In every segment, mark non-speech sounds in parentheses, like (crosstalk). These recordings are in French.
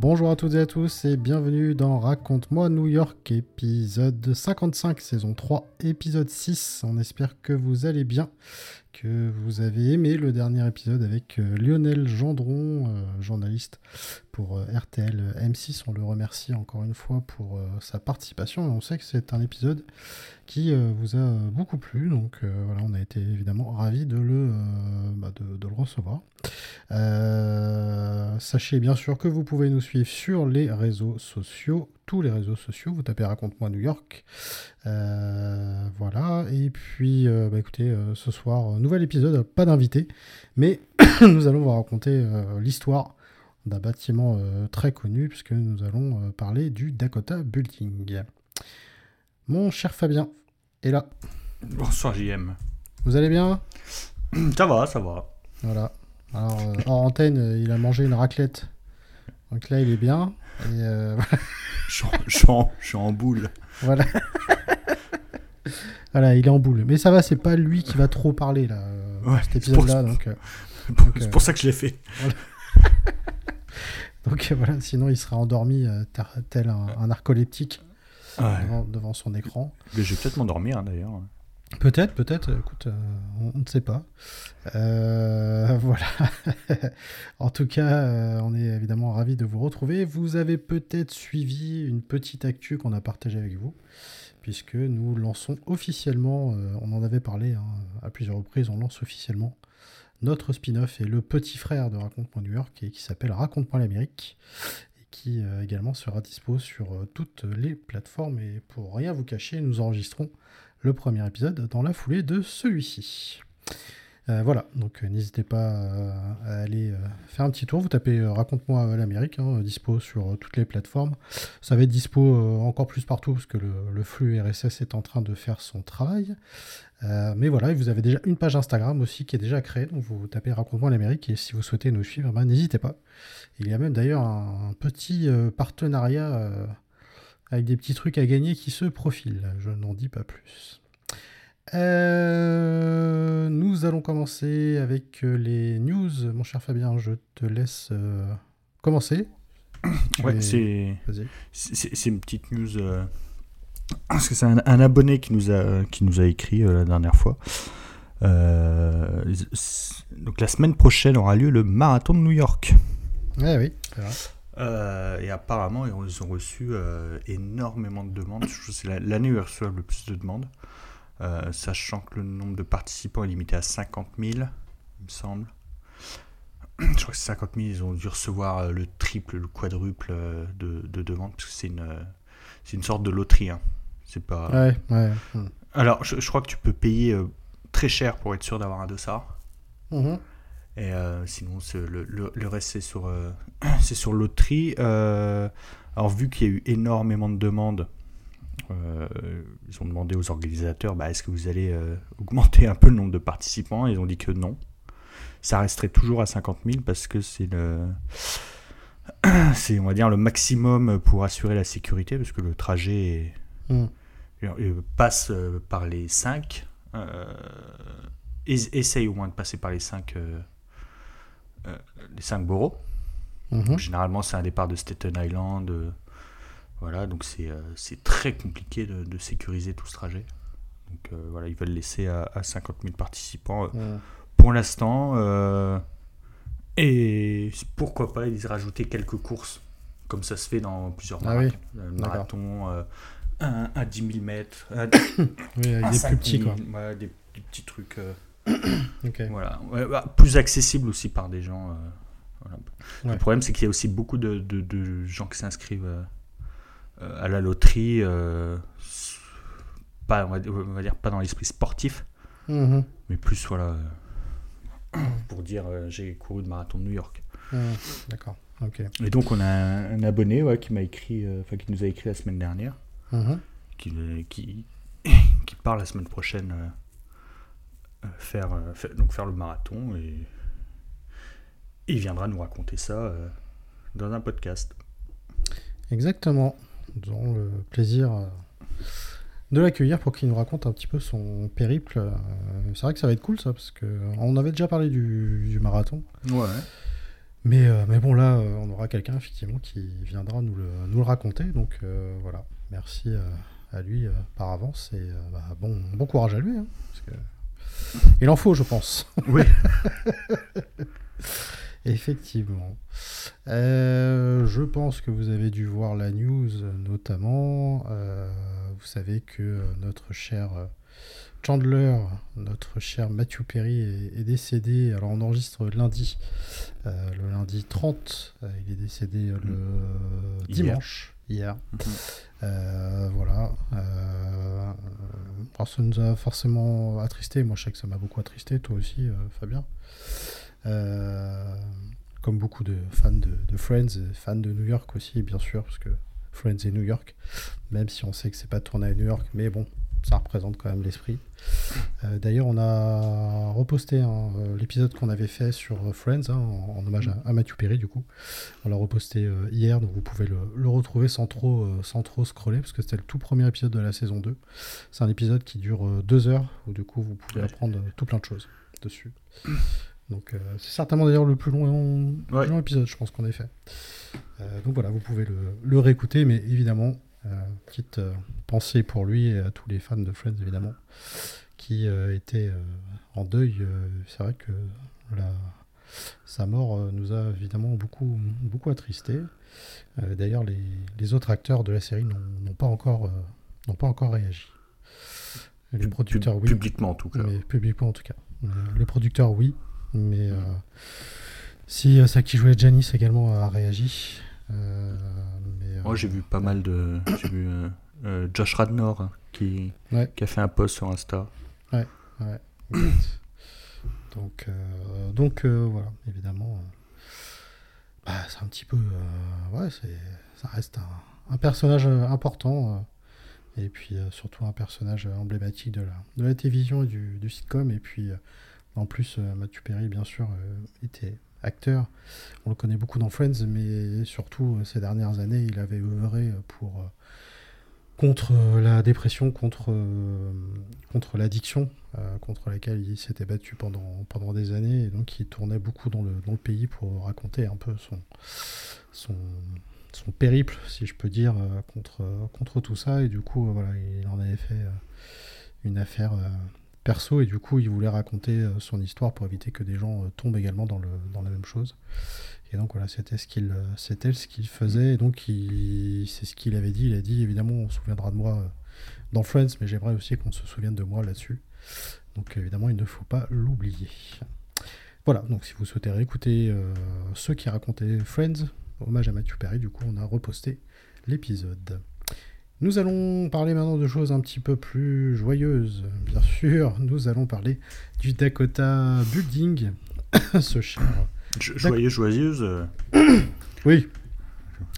Bonjour à toutes et à tous et bienvenue dans Raconte-moi New York, épisode 55, saison 3, épisode 6. On espère que vous allez bien, que vous avez aimé le dernier épisode avec euh, Lionel Gendron, euh, journaliste pour euh, RTL M6. On le remercie encore une fois pour sa participation et on sait que c'est un épisode qui vous a beaucoup plu. Donc voilà, on a été évidemment ravis de le, bah, de, le recevoir. sachez bien sûr que vous pouvez nous suivre sur les réseaux sociaux, tous les réseaux sociaux. Vous tapez Raconte-moi New York. voilà. Et puis, bah, écoutez, ce soir, nouvel épisode, pas d'invité, mais (coughs) nous allons vous raconter l'histoire d'un bâtiment très connu, puisque nous allons parler du Dakota Building. Mon cher Fabien est là. Bonsoir JM. Vous allez bien? (coughs) Ça va, ça va. Voilà. Alors, en antenne, il a mangé une raclette. Donc là, il est bien. Et (laughs) je, suis en, boule. Voilà. (laughs) voilà, il est en boule. Mais ça va, c'est pas lui qui va trop parler là, cet épisode-là. C'est pour ça que je l'ai fait. (laughs) donc voilà, sinon il serait endormi tel un narcoleptique devant, son écran. Mais je vais peut-être m'endormir hein, d'ailleurs. Peut-être, peut-être, écoute, euh, on, ne sait pas. Euh, (laughs) voilà. (laughs) en tout cas, euh, on est évidemment ravis de vous retrouver. Vous avez peut-être suivi une petite actu qu'on a partagée avec vous, puisque nous lançons officiellement, on en avait parlé hein, à plusieurs reprises, on lance officiellement notre spin-off et le petit frère de Raconte.New New York, et qui s'appelle Raconte l'Amérique qui euh, également sera dispo sur toutes les plateformes. Et pour rien vous cacher, nous enregistrons le premier épisode dans la foulée de celui-ci. Euh, voilà, donc n'hésitez pas à aller faire un petit tour. Vous tapez Raconte-moi l'Amérique, hein, dispo sur toutes les plateformes. Ça va être dispo encore plus partout parce que le, flux RSS est en train de faire son travail. mais voilà, vous avez déjà une page Instagram aussi qui est déjà créée. Donc vous tapez Raconte-moi l'Amérique et si vous souhaitez nous suivre, ben, n'hésitez pas. Il y a même d'ailleurs un, petit euh, partenariat euh, avec des petits trucs à gagner qui se profilent. Je n'en dis pas plus. Euh, nous allons commencer avec les news. Mon cher Fabien, je te laisse commencer. (coughs) Ouais, c'est une petite news. parce que c'est un, abonné qui nous a, qui nous a écrit la dernière fois. donc la semaine prochaine aura lieu le marathon de New York. oui, euh, et apparemment, ils ont reçu euh, énormément de demandes. C'est l'année où ils reçoivent le plus de demandes. Euh, sachant que le nombre de participants est limité à 50 000, il me semble. (clears throat) Je crois que c'est 50 000, ils ont dû recevoir le triple, le quadruple de, demandes, parce que c'est une, une sorte de loterie. Hein. C'est pas. Ouais, ouais. Alors, je, crois que tu peux payer très cher pour être sûr d'avoir un dossard. Mm et euh, sinon, le, le, reste, c'est sur, euh, (clears throat) c'est sur loterie. Euh, alors, vu qu'il y a eu énormément de demandes, ils ont demandé aux organisateurs bah, est-ce que vous allez augmenter un peu le nombre de participants? Ils ont dit que non. Ça resterait toujours à 50 000 parce que c'est le. (clears throat) C'est, on va dire, le maximum pour assurer la sécurité parce que le trajet mm. passe par les 5. essaye au moins de passer par les 5 euh, les 5 boroughs. Mhm. Généralement, c'est un départ de Staten Island. Euh, voilà, donc c'est euh, très compliqué de, sécuriser tout ce trajet. Donc voilà, ils veulent laisser à, 50 000 participants pour l'instant. et pourquoi pas, ils rajouter quelques courses, comme ça se fait dans plusieurs ah marathons. à 10 000 mètres, (coughs) des plus petits, quoi. des, petits trucs. (coughs) Voilà. Bah, plus accessible aussi par des gens. Euh, Le problème, c'est qu'il y a aussi beaucoup de, de, gens qui s'inscrivent euh, euh, à la loterie, pas, on va, dire pas dans l'esprit sportif, mhm. mais plus voilà, pour dire j'ai couru de marathon de New York. Ah, d'accord. ok. Et donc on a un, abonné ouais, qui m'a écrit, enfin qui nous a écrit la semaine dernière, mm-hmm. qui, qui, (coughs) qui part la semaine prochaine faire, faire, donc faire le marathon et il viendra nous raconter ça dans un podcast. Exactement. Nous aurons le plaisir euh, de l'accueillir pour qu'il nous raconte un petit peu son périple. Euh, c'est vrai que ça va être cool ça, parce qu'on avait déjà parlé du, marathon. Ouais. Mais, euh, mais bon, là, on aura quelqu'un effectivement qui viendra nous le, nous le raconter. Donc voilà, merci à lui par avance et bah, bon, bon courage à lui. Hein, il en faut, je pense. Oui. (laughs) Effectivement. Euh, je pense que vous avez dû voir la news, notamment. Euh, vous savez que notre cher Chandler, notre cher Matthew Perry est, décédé. Alors on enregistre lundi, euh, le lundi 30. il est décédé le dimanche, hier. Mhm. voilà. ça nous a forcément attristé. Moi je sais que ça m'a beaucoup attristé, toi aussi, Fabien. Euh, comme beaucoup de fans de, Friends, fans de New York aussi, bien sûr, parce que Friends est New York, même si on sait que c'est pas tourné à New York, mais bon, ça représente quand même l'esprit. Euh, d'ailleurs, on a reposté hein, euh, l'épisode qu'on avait fait sur Friends, hein, en, hommage à, Matthew Perry, du coup. On l'a reposté hier, donc vous pouvez le, retrouver sans trop, sans trop scroller, parce que c'était le tout premier épisode de la saison 2. C'est un épisode qui dure deux heures, où du coup, vous pouvez apprendre tout plein de choses dessus. Donc euh, c'est certainement d'ailleurs le plus long, épisode, je pense qu'on ait fait. Euh, donc voilà, vous pouvez le, réécouter, mais évidemment, euh, petite pensée pour lui et à tous les fans de Friends, évidemment, qui étaient en deuil. c'est vrai que sa mort nous a évidemment beaucoup, beaucoup attristés. d'ailleurs, les, autres acteurs de la série n'ont pas, encore, n'ont pas encore réagi. Les producteurs, oui. Publiquement, en tout cas. Mais publiquement, en tout cas. Les producteurs, oui. Mais euh, si ça euh, qui jouait Janice également a réagi. Euh, Moi, j'ai vu pas mal de. J'ai vu Josh Radnor hein, qui, qui a fait un post sur Insta. Ouais, ouais. donc, donc voilà, évidemment. Bah, c'est un petit peu. ouais, ça reste un, un personnage important. et puis surtout un personnage emblématique de la, de la télévision et du, du sitcom. Et puis en plus, euh, Mathieu Perry, bien sûr, euh, était acteur. On le connaît beaucoup dans Friends, mais surtout euh, ces dernières années, il avait œuvré pour contre la dépression, contre, l'addiction, contre laquelle il s'était battu pendant, des années, et donc il tournait beaucoup dans le, pays pour raconter un peu son périple, si je peux dire, contre, contre tout ça, et du coup, voilà, il en avait fait une affaire perso et du coup il voulait raconter euh, son histoire pour éviter que des gens euh, tombent également dans, le, dans la même chose. Et donc voilà, c'était ce qu'il euh, c'était ce qu'il faisait et donc c'est ce qu'il avait dit. Il a dit évidemment on se souviendra de moi dans Friends, mais j'aimerais aussi qu'on se souvienne de moi là-dessus. Donc évidemment il ne faut pas l'oublier. Voilà, donc si vous souhaitez réécouter ceux qui racontaient Friends, hommage à Matthew Perry, du coup on a reposté l'épisode. Nous allons parler maintenant de choses un petit peu plus joyeuses. Bien sûr, nous allons parler du Dakota Building, (coughs) ce cher. Joyeux, joyeuse. (coughs) Oui,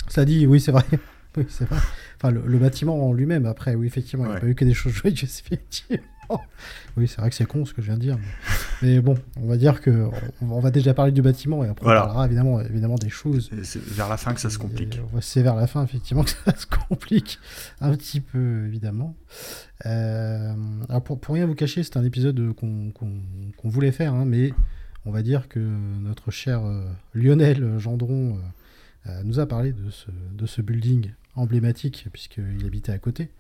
ça dit, oui, c'est vrai. Oui, c'est vrai. Enfin, le, bâtiment en lui-même, après, oui, effectivement, il n'y a pas eu que des choses joyeuses, (laughs) effectivement. (laughs) oui, c'est vrai que c'est con ce que je viens de dire. Mais, bon, on va dire que on, va déjà parler du bâtiment et après on parlera évidemment, évidemment des choses. C'est vers la fin que ça se complique. C'est vers la fin, effectivement, (laughs) que ça se complique un petit peu, évidemment. Euh, alors pour, pour, rien vous cacher, c'est un épisode qu'on voulait faire, hein, mais on va dire que notre cher euh, Lionel Gendron euh, nous a parlé de ce, de ce building emblématique puisqu'il habitait à côté.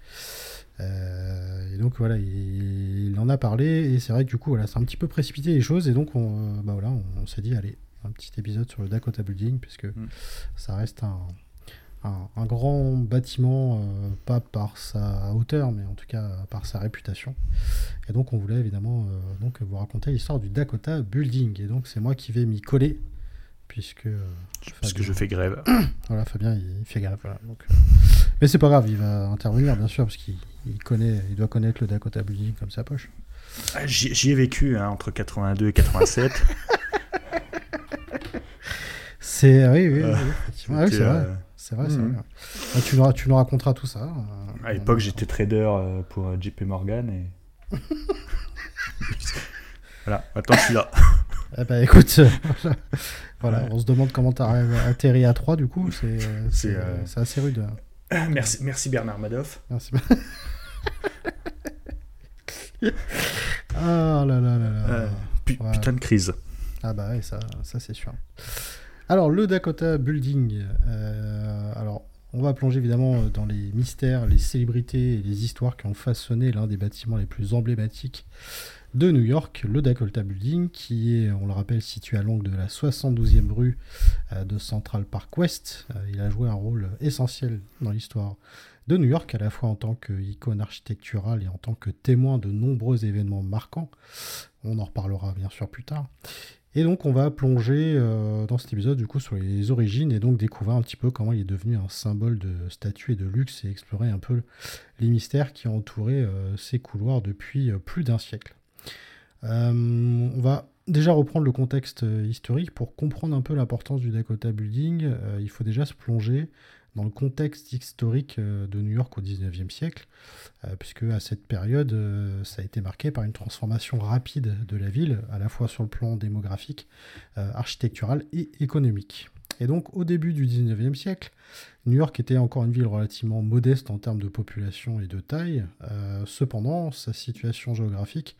Euh, et donc voilà, il, en a parlé et c'est vrai que du coup voilà, c'est un petit peu précipité les choses et donc on, euh, bah voilà, on, s'est dit allez un petit épisode sur le Dakota Building puisque mm. ça reste un, un, grand bâtiment, euh, pas par sa hauteur, mais en tout cas par sa réputation. Et donc on voulait évidemment donc vous raconter l'histoire du Dakota Building. Et donc c'est moi qui vais m'y coller puisque. Parce que je fais grève. (coughs) voilà, Fabien, il, fait grève. donc, Mais c'est pas grave, il va intervenir, bien sûr, parce qu'il connaît, il doit connaître le Dakota Building comme sa poche. Ah, j'y ai vécu hein, entre 82 et 87. (laughs) C'est oui, oui, oui, c'est vrai. C'est vrai, hmm. vrai. Tu, nous, tu nous raconteras tout ça. à l'époque, j'étais trader pour JP Morgan et. (laughs) voilà, maintenant je suis là. (laughs) Eh ben, écoute, voilà, on se demande comment tu as atterri à 3 du coup, c'est assez rude. (coughs) Merci, merci Bernard Madoff. Merci. (laughs) ah là là là là. Putain de crise. Ah bah ouais, ça, ça c'est sûr. Alors, le Dakota Building. Euh, alors, on va plonger évidemment dans les mystères, les célébrités et les histoires qui ont façonné l'un des bâtiments les plus emblématiques de New York, le Dakota Building, qui est, on le rappelle, situé à l'angle de la 72e rue euh, de Central Park West. Euh, il a joué un rôle essentiel dans l'histoire de New York, à la fois en tant qu'icône architecturale et en tant que témoin de nombreux événements marquants. On en reparlera bien sûr plus tard. Et donc on va plonger euh, dans cet épisode du coup sur les origines et donc découvrir un petit peu comment il est devenu un symbole de statut et de luxe et explorer un peu les mystères qui ont entouré ces couloirs depuis plus d'un siècle. Euh, on va déjà reprendre le contexte euh, historique pour comprendre un peu l'importance du Dakota Building. Euh, il faut déjà se plonger dans le contexte historique de New York au 19e siècle, puisque à cette période, ça a été marqué par une transformation rapide de la ville, à la fois sur le plan démographique, architectural et économique. Et donc au début du 19e siècle, New York était encore une ville relativement modeste en termes de population et de taille. Euh, cependant, sa situation géographique,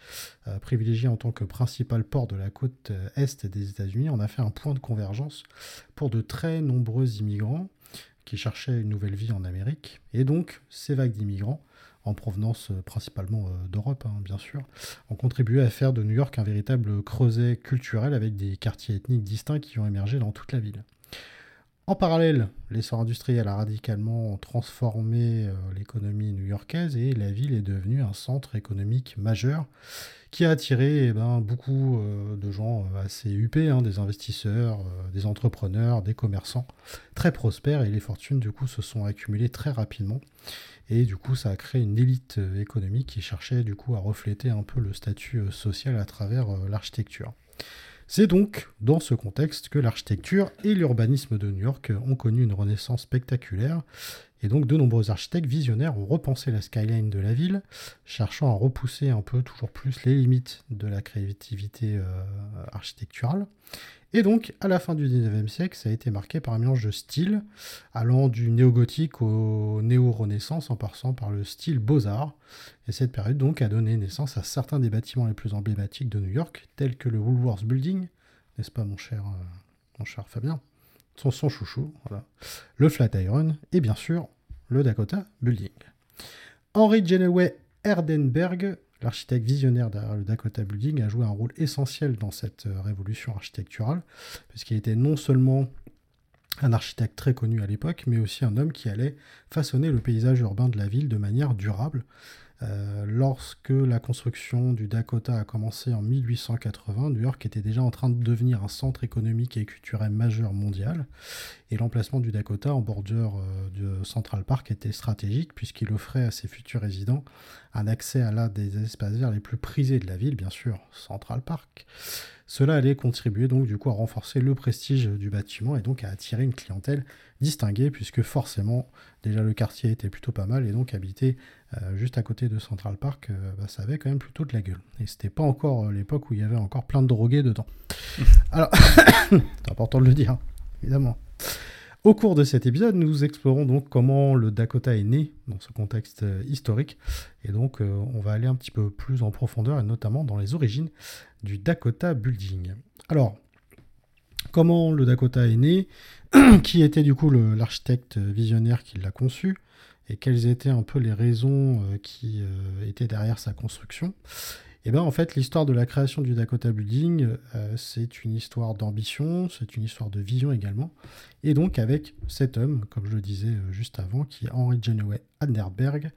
euh, privilégiée en tant que principal port de la côte euh, est des États-Unis, en a fait un point de convergence pour de très nombreux immigrants qui cherchaient une nouvelle vie en Amérique. Et donc, ces vagues d'immigrants en provenance principalement d'Europe, hein, bien sûr, ont contribué à faire de New York un véritable creuset culturel avec des quartiers ethniques distincts qui ont émergé dans toute la ville. En parallèle, l'essor industriel a radicalement transformé euh, l'économie new-yorkaise et la ville est devenue un centre économique majeur qui a attiré eh ben, beaucoup euh, de gens euh, assez huppés, hein, des investisseurs, des entrepreneurs, des commerçants très prospères et les fortunes du coup se sont accumulées très rapidement. Et du coup, ça a créé une élite économique qui cherchait du coup à refléter un peu le statut social à travers l'architecture. C'est donc dans ce contexte que l'architecture et l'urbanisme de New York ont connu une renaissance spectaculaire, et donc de nombreux architectes visionnaires ont repensé la skyline de la ville, cherchant à repousser un peu toujours plus les limites de la créativité euh, architecturale. Et donc, à la fin du 19e siècle, ça a été marqué par un mélange de styles, allant du néo-gothique au néo-renaissance en passant par le style beaux-arts. Et cette période donc a donné naissance à certains des bâtiments les plus emblématiques de New York, tels que le Woolworth Building, n'est-ce pas mon cher, euh, mon cher Fabien? Son, chouchou, le Flatiron et bien sûr le Dakota Building. Henry Geneway Erdenberg L'architecte visionnaire le Dakota Building a joué un rôle essentiel dans cette euh, révolution architecturale, puisqu'il était non seulement un architecte très connu à l'époque, mais aussi un homme qui allait façonner le paysage urbain de la ville de manière durable, euh, lorsque la construction du Dakota a commencé en 1880, New York était déjà en train de devenir un centre économique et culturel majeur mondial. Et l'emplacement du Dakota en bordure euh, de Central Park était stratégique puisqu'il offrait à ses futurs résidents un accès à l'un des espaces verts les plus prisés de la ville, bien sûr, Central Park. Cela allait contribuer donc du coup à renforcer le prestige du bâtiment et donc à attirer une clientèle distinguée puisque forcément déjà le quartier était plutôt pas mal et donc habiter euh, juste à côté de Central Park, euh, bah, ça avait quand même plutôt de la gueule. Et c'était pas encore euh, l'époque où il y avait encore plein de drogués dedans. (laughs) Alors, (coughs) c'est important de le dire, évidemment. Au cours de cet épisode, nous explorons donc comment le Dakota est né dans ce contexte historique. Et donc, on va aller un petit peu plus en profondeur, et notamment dans les origines du Dakota Building. Alors, comment le Dakota est né (clears throat) Qui était du coup l'architecte visionnaire qui l'a conçu et quelles étaient un peu les raisons euh, qui euh, étaient derrière sa construction. Et eh bien en fait, l'histoire de la création du Dakota Building, euh, c'est une histoire d'ambition, c'est une histoire de vision également. Et donc avec cet homme, comme je le disais juste avant, qui est Henry Genoway Adnerberg,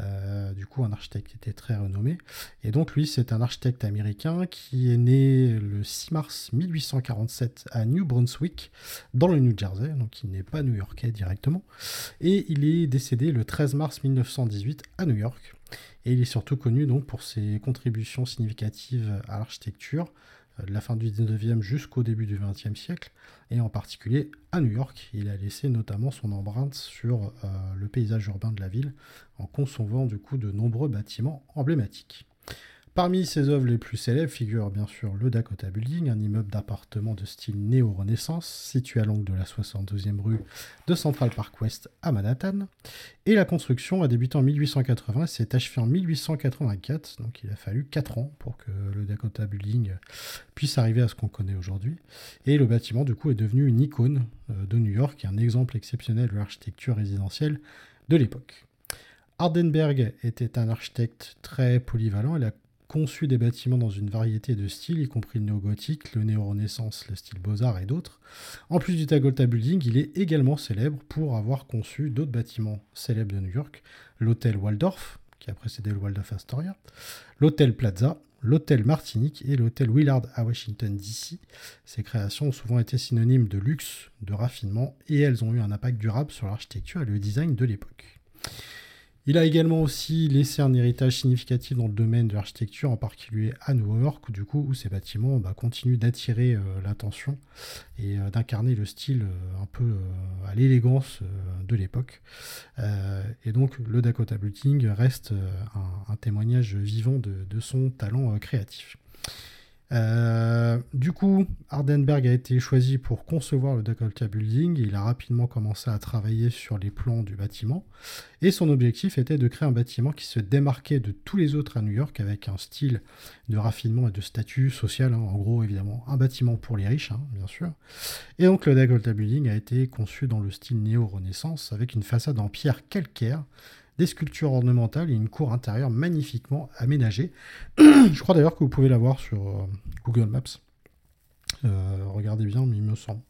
euh, du coup, un architecte qui était très renommé. Et donc, lui, c'est un architecte américain qui est né le 6 mars 1847 à New Brunswick, dans le New Jersey, donc il n'est pas new-yorkais directement. Et il est décédé le 13 mars 1918 à New York. Et il est surtout connu donc pour ses contributions significatives à l'architecture, de la fin du 19e jusqu'au début du 20e siècle, et en particulier à New York. Il a laissé notamment son empreinte sur le paysage urbain de la ville en concevant du coup de nombreux bâtiments emblématiques. Parmi ses œuvres les plus célèbres figure bien sûr le Dakota Building, un immeuble d'appartement de style néo-renaissance situé à l'angle de la 72e rue de Central Park West à Manhattan. Et la construction a débuté en 1880 et s'est achevée en 1884, donc il a fallu 4 ans pour que le Dakota Building puisse arriver à ce qu'on connaît aujourd'hui. Et le bâtiment du coup est devenu une icône euh, de New York et un exemple exceptionnel de l'architecture résidentielle de l'époque. Hardenberg était un architecte très polyvalent. Conçu des bâtiments dans une variété de styles, y compris le néo-gothique, le néo-renaissance, le style beaux-arts et d'autres. En plus du Tagolta Building, il est également célèbre pour avoir conçu d'autres bâtiments célèbres de New York, l'hôtel Waldorf, qui a précédé le Waldorf Astoria, l'hôtel Plaza, l'hôtel Martinique et l'hôtel Willard à Washington DC. Ces créations ont souvent été synonymes de luxe, de raffinement, et elles ont eu un impact durable sur l'architecture et le design de l'époque. Il a également aussi laissé un héritage significatif dans le domaine de l'architecture, en particulier à New York, du coup où ces bâtiments bah, continuent d'attirer euh, l'attention et euh, d'incarner le style euh, un peu à l'élégance de l'époque. et donc le Dakota Building reste un, témoignage vivant de son talent créatif. Euh, du coup, Hardenberg a été choisi pour concevoir le Dakota Building. Il a rapidement commencé à travailler sur les plans du bâtiment. Et son objectif était de créer un bâtiment qui se démarquait de tous les autres à New York avec un style de raffinement et de statut social. Hein. En gros, évidemment, un bâtiment pour les riches, hein, bien sûr. Et donc, le Dakota Building a été conçu dans le style néo-renaissance avec une façade en pierre calcaire des sculptures ornementales et une cour intérieure magnifiquement aménagée. (clears throat) Je crois d'ailleurs que vous pouvez la voir sur euh, Google Maps. Euh, regardez bien, mais il me semble.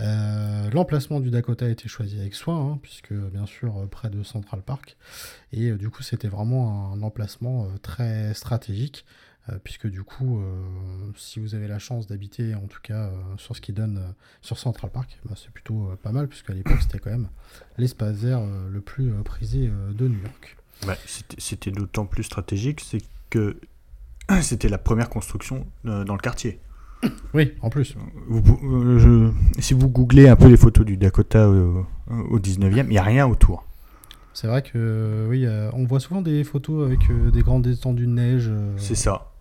Euh, l'emplacement du Dakota a été choisi avec soin, hein, puisque bien sûr près de Central Park. Et du coup, c'était vraiment un emplacement très stratégique puisque du coup, euh, si vous avez la chance d'habiter, en tout cas euh, sur ce qui donne sur Central Park, bah, c'est plutôt pas mal, puisqu'à l'époque c'était quand même l'espace vert le plus prisé de New York. c'était d'autant plus stratégique, c'est que (coughs) c'était la première construction dans le quartier. Oui, en plus. si vous googlez un peu les photos du Dakota au, 19e, il n'y a rien autour. C'est vrai que oui, on voit souvent des photos avec des grandes étendues de neige. C'est ça.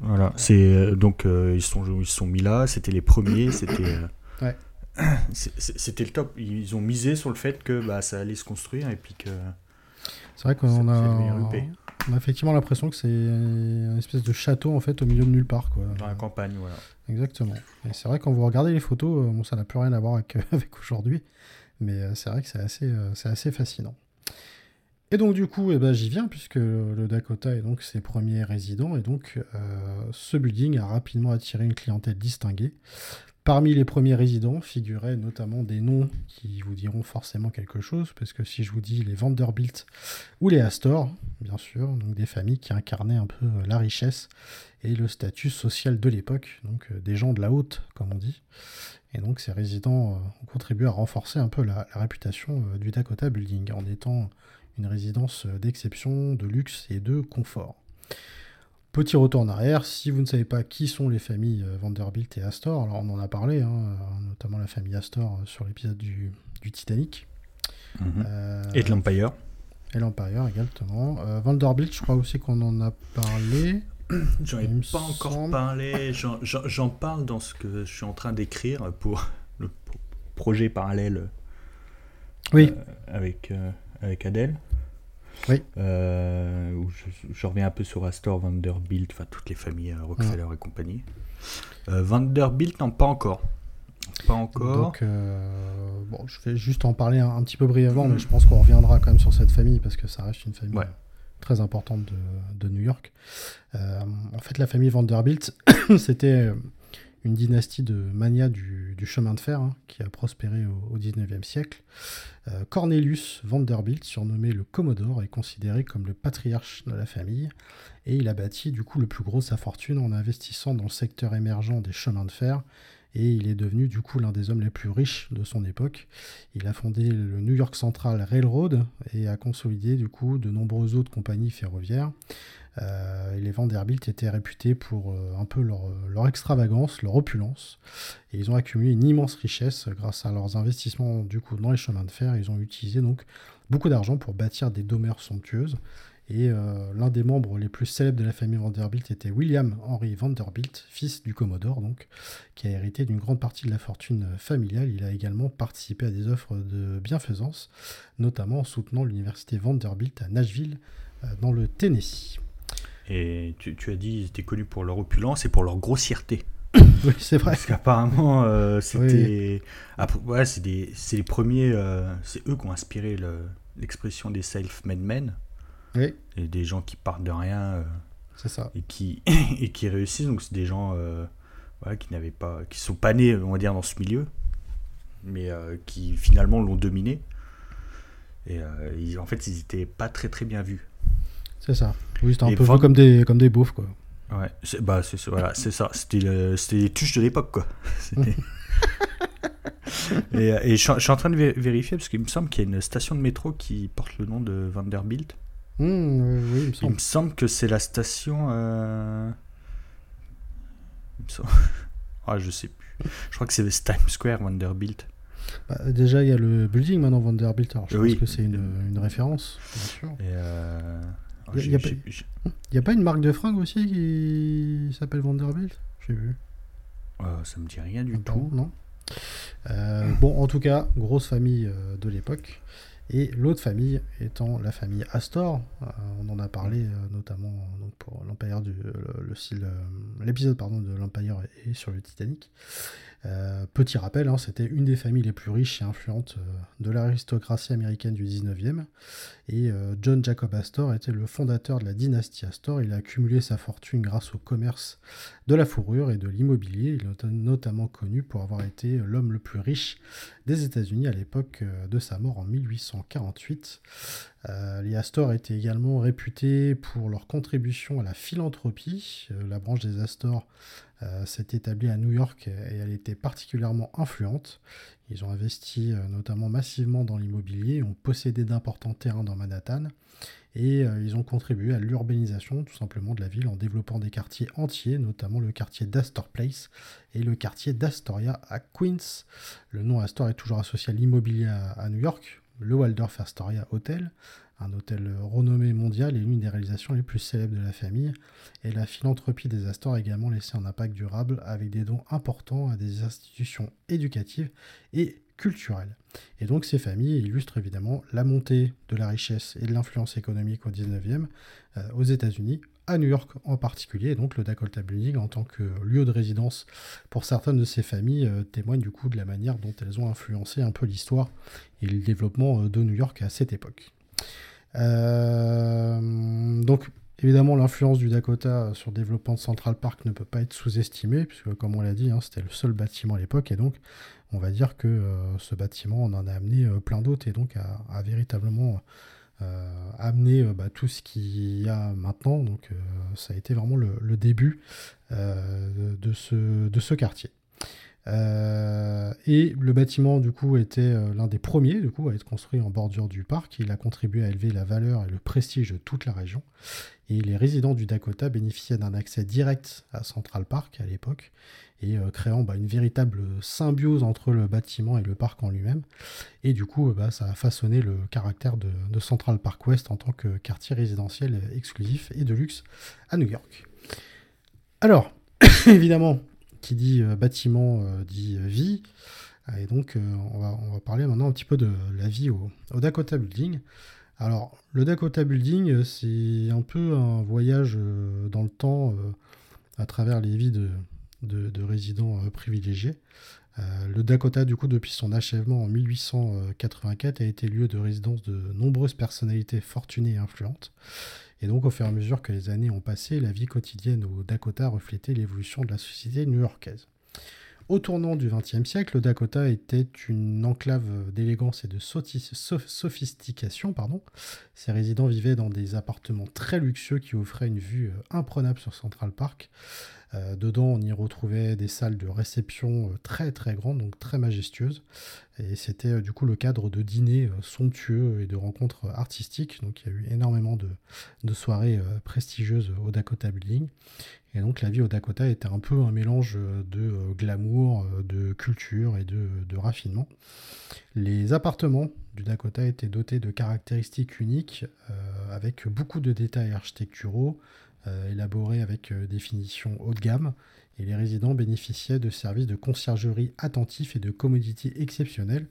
Voilà. C'est euh, donc euh, ils sont ils sont mis là. C'était les premiers. (coughs) C'était euh, (coughs) c'était le top. Ils ont misé sur le fait que bah, ça allait se construire et puis que. C'est vrai qu'on a, on a effectivement l'impression que c'est une espèce de château en fait au milieu de nulle part quoi. Dans la campagne, voilà. Exactement. Et c'est vrai quand vous regardez les photos, bon, ça n'a plus rien à voir avec, (laughs) avec aujourd'hui, mais c'est vrai que c'est assez, c'est assez fascinant. Et donc du coup, eh ben, j'y viens puisque le Dakota est donc ses premiers résidents et donc euh, ce building a rapidement attiré une clientèle distinguée. Parmi les premiers résidents figuraient notamment des noms qui vous diront forcément quelque chose, parce que si je vous dis les Vanderbilt ou les Astor, bien sûr, donc des familles qui incarnaient un peu euh, la richesse et le statut social de l'époque, donc euh, des gens de la haute, comme on dit. Et donc ces résidents ont contribué à renforcer un peu la, la réputation du Dakota Building en étant une résidence d'exception, de luxe et de confort. Petit retour en arrière, si vous ne savez pas qui sont les familles euh, Vanderbilt et Astor, alors on en a parlé, hein, notamment la famille Astor sur l'épisode du, Titanic. Mhm. Euh, et de l'Empire. Et l'Empire, exactement. Euh, Vanderbilt, je crois aussi qu'on en a parlé. (clears throat) J'en ai pas encore parlé. J'en parle dans ce que je suis en train d'écrire pour le projet parallèle oui. avec, avec Adèle. Oui. Euh, où je, reviens un peu sur Astor, Vanderbilt, enfin toutes les familles euh, Rockefeller et compagnie. Euh, Vanderbilt, non, pas encore. Pas encore. Donc, bon, je vais juste en parler un, petit peu brièvement, mais je pense qu'on reviendra quand même sur cette famille parce que ça reste une famille très importante de, de New York. en fait, la famille Vanderbilt, (coughs) c'était une dynastie de mania du, chemin de fer hein, qui a prospéré au, au 19e siècle. Euh, Cornelius Vanderbilt, surnommé le Commodore, est considéré comme le patriarche de la famille et il a bâti du coup le plus gros de sa fortune en investissant dans le secteur émergent des chemins de fer et il est devenu du coup l'un des hommes les plus riches de son époque. Il a fondé le New York Central Railroad et a consolidé du coup de nombreuses autres compagnies ferroviaires. Et les Vanderbilt étaient réputés pour un peu leur, extravagance, leur opulence. Et ils ont accumulé une immense richesse grâce à leurs investissements du coup dans les chemins de fer. Ils ont utilisé donc beaucoup d'argent pour bâtir des demeures somptueuses. Et euh, l'un des membres les plus célèbres de la famille Vanderbilt était William Henry Vanderbilt, fils du Commodore, donc, qui a hérité d'une grande partie de la fortune familiale. Il a également participé à des offres de bienfaisance, notamment en soutenant l'université Vanderbilt à Nashville, euh, dans le Tennessee. Et tu, as dit qu'ils étaient connus pour leur opulence et pour leur grossièreté. (coughs) oui, c'est vrai. Parce qu'apparemment, euh, c'était. Ouais, c'est les premiers. c'est eux qui ont inspiré l'expression des self-made men. Et des gens qui partent de rien. Euh, c'est ça. Et qui, (coughs) et qui réussissent. Donc, c'est des gens euh, qui n'avaient pas. qui sont pas nés, on va dire, dans ce milieu. Mais euh, qui finalement l'ont dominé. Et ils, en fait, ils étaient pas très très bien vus. C'est ça. Oui, c'était un peu comme des, comme des beaufs, quoi. Ouais, c'est bah, voilà, ça. C'était les tuches de l'époque, quoi. (laughs) (laughs) et, et je, suis en train de vérifier parce qu'il me semble qu'il y a une station de métro qui porte le nom de Vanderbilt. Mmh, oui, il, me semble. que c'est la station. Euh... (laughs) ah, je sais plus. Je crois que c'est Times Square Vanderbilt. Bah, déjà, il y a le building maintenant Vanderbilt. Alors, je pense que c'est une, une, référence, bien sûr. Euh, il n'y a, pas une marque de fringues aussi qui s'appelle Vanderbilt? J'ai vu. Euh, ça me dit rien du tout. Non. Euh, bon, en tout cas, grosse famille de l'époque. Et l'autre famille étant la famille Astor, euh, on en a parlé euh, notamment donc pour l'Empire du le, l'épisode pardon de l'Empire et sur le Titanic. Euh, petit rappel, hein, c'était une des familles les plus riches et influentes euh, de l'aristocratie américaine du 19e. Et euh, John Jacob Astor était le fondateur de la dynastie Astor. Il a accumulé sa fortune grâce au commerce de la fourrure et de l'immobilier. Il est notamment connu pour avoir été l'homme le plus riche des États-Unis à l'époque de sa mort en 1848. Les Astor étaient également réputés pour leur contribution à la philanthropie. la branche des Astor euh, s'est établie à New York et elle était particulièrement influente. Ils ont investi euh, notamment massivement dans l'immobilier, ont possédé d'importants terrains dans Manhattan et euh, ils ont contribué à l'urbanisation tout simplement de la ville en développant des quartiers entiers, notamment le quartier d'Astor Place et le quartier d'Astoria à Queens. Le nom Astor est toujours associé à l'immobilier à, New York, le Waldorf Astoria Hotel, un hôtel renommé mondial et l'une des réalisations les plus célèbres de la famille. Et la philanthropie des Astor a également laissé un impact durable avec des dons importants à des institutions éducatives et culturelles. Et donc ces familles illustrent évidemment la montée de la richesse et de l'influence économique au 19e euh, aux États-Unis, à New York en particulier, et donc le Dakota Building en tant que lieu de résidence pour certaines de ces familles euh, témoigne du coup de la manière dont elles ont influencé un peu l'histoire et le développement euh, de New York à cette époque. Euh, donc, évidemment, l'influence du Dakota sur le développement de Central Park ne peut pas être sous-estimée, puisque, comme on l'a dit, hein, c'était le seul bâtiment à l'époque, et donc, on va dire que ce bâtiment, on en a amené plein d'autres, et donc a, véritablement amené bah, tout ce qu'il y a maintenant. Donc, ça a été vraiment le, début de ce quartier. Euh, et le bâtiment, du coup, était euh, l'un des premiers du coup, à être construit en bordure du parc. Il a contribué à élever la valeur et le prestige de toute la région. Et les résidents du Dakota bénéficiaient d'un accès direct à Central Park à l'époque, et euh, créant bah, une véritable symbiose entre le bâtiment et le parc en lui-même. Et du coup, bah, ça a façonné le caractère de, de Central Park West en tant que quartier résidentiel exclusif et de luxe à New York. Alors, (coughs) évidemment, qui dit euh, bâtiment euh, dit euh, vie. Et donc, on va, on, va, parler maintenant un petit peu de la vie au, Dakota Building. Alors, le Dakota Building, c'est un peu un voyage dans le temps à travers les vies de, de, résidents privilégiés. le Dakota, du coup, depuis son achèvement en 1884, a été lieu de résidence de nombreuses personnalités fortunées et influentes. Et donc, au fur et à mesure que les années ont passé, la vie quotidienne au Dakota reflétait l'évolution de la société new-yorkaise. Au tournant du XXe siècle, le Dakota était une enclave d'élégance et de sophistication. Pardon. Ses résidents vivaient dans des appartements très luxueux qui offraient une vue euh, imprenable sur Central Park. Euh, dedans, on y retrouvait des salles de réception euh, très très grandes, donc très majestueuses. Et c'était du coup le cadre de dîners somptueux et de rencontres artistiques. Donc il y a eu énormément de, soirées prestigieuses au Dakota Building. Et donc la vie au Dakota était un peu un mélange de glamour, de culture et de, raffinement. Les appartements du Dakota étaient dotés de caractéristiques uniques, avec beaucoup de détails architecturaux, euh, élaboré avec euh, des finitions haut de gamme, et les résidents bénéficiaient de services de conciergerie attentifs et de commodités exceptionnelles.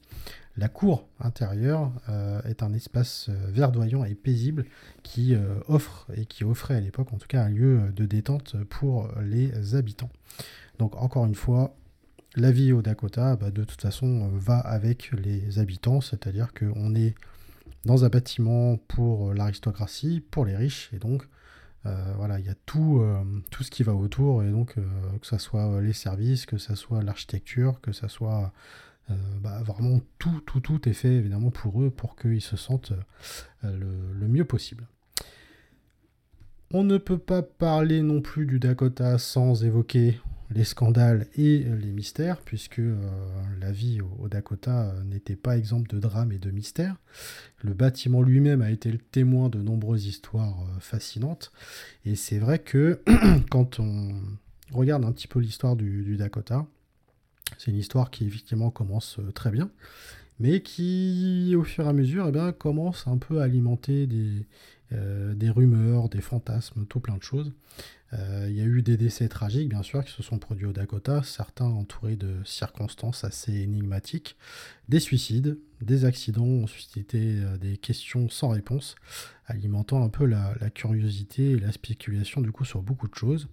La cour intérieure euh, est un espace verdoyant et paisible qui offre et qui offrait à l'époque en tout cas un lieu de détente pour les habitants. Donc encore une fois, la vie au Dakota, bah, de toute façon, va avec les habitants, c'est-à-dire qu'on est dans un bâtiment pour l'aristocratie, pour les riches, et donc euh, voilà, il y a tout, euh, ce qui va autour, et donc euh, que ce soit les services, que ce soit l'architecture, que ce soit bah, vraiment tout, tout, tout est fait évidemment pour eux, pour qu'ils se sentent le, mieux possible. On ne peut pas parler non plus du Dakota sans évoquer les scandales et les mystères, puisque euh, la vie au, Dakota euh, n'était pas exemple de drame et de mystère. Le bâtiment lui-même a été le témoin de nombreuses histoires euh, fascinantes, et c'est vrai que (clears throat) quand on regarde un petit peu l'histoire du, Dakota, c'est une histoire qui effectivement commence très bien, mais qui au fur et à mesure eh commence un peu à alimenter des, des rumeurs, des fantasmes, tout plein de choses. Euh, il y a eu des décès tragiques, bien sûr, qui se sont produits au Dakota, certains entourés de circonstances assez énigmatiques, des suicides, des accidents ont suscité euh, des questions sans réponse, alimentant un peu la, curiosité et la spéculation du coup sur beaucoup de choses.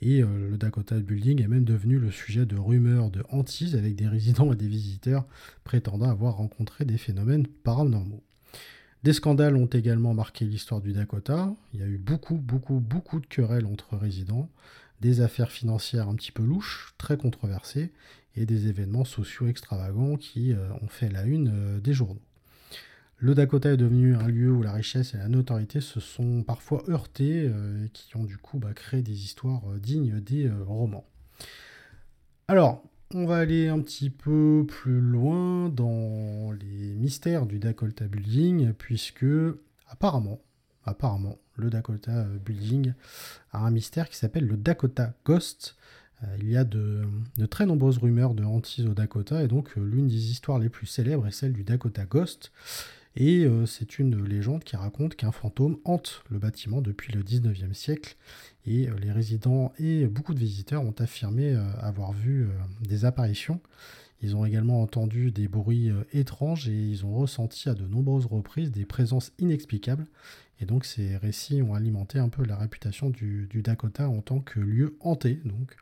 Et euh, le Dakota Building est même devenu le sujet de rumeurs de hantises avec des (laughs) résidents et des visiteurs prétendant avoir rencontré des phénomènes paranormaux. Des scandales ont également marqué l'histoire du Dakota. Il y a eu beaucoup, beaucoup, beaucoup de querelles entre résidents, des affaires financières un petit peu louches, très controversées, et des événements sociaux extravagants qui euh, ont fait la une euh, des journaux. Le Dakota est devenu un lieu où la richesse et la notoriété se sont parfois heurtés euh, et qui ont du coup bah, créé des histoires dignes des romans. Alors, on va aller un petit peu plus loin dans les mystères du Dakota Building, puisque apparemment, apparemment, le Dakota Building a un mystère qui s'appelle le Dakota Ghost. Euh, il y a de, très nombreuses rumeurs de hantises au Dakota, et donc euh, l'une des histoires les plus célèbres est celle du Dakota Ghost. Et euh, c'est une légende qui raconte qu'un fantôme hante le bâtiment depuis le 19e siècle. Et euh, les résidents et beaucoup de visiteurs ont affirmé euh, avoir vu des apparitions. Ils ont également entendu des bruits étranges et ils ont ressenti à de nombreuses reprises des présences inexplicables. Et donc ces récits ont alimenté un peu la réputation du, Dakota en tant que lieu hanté. Donc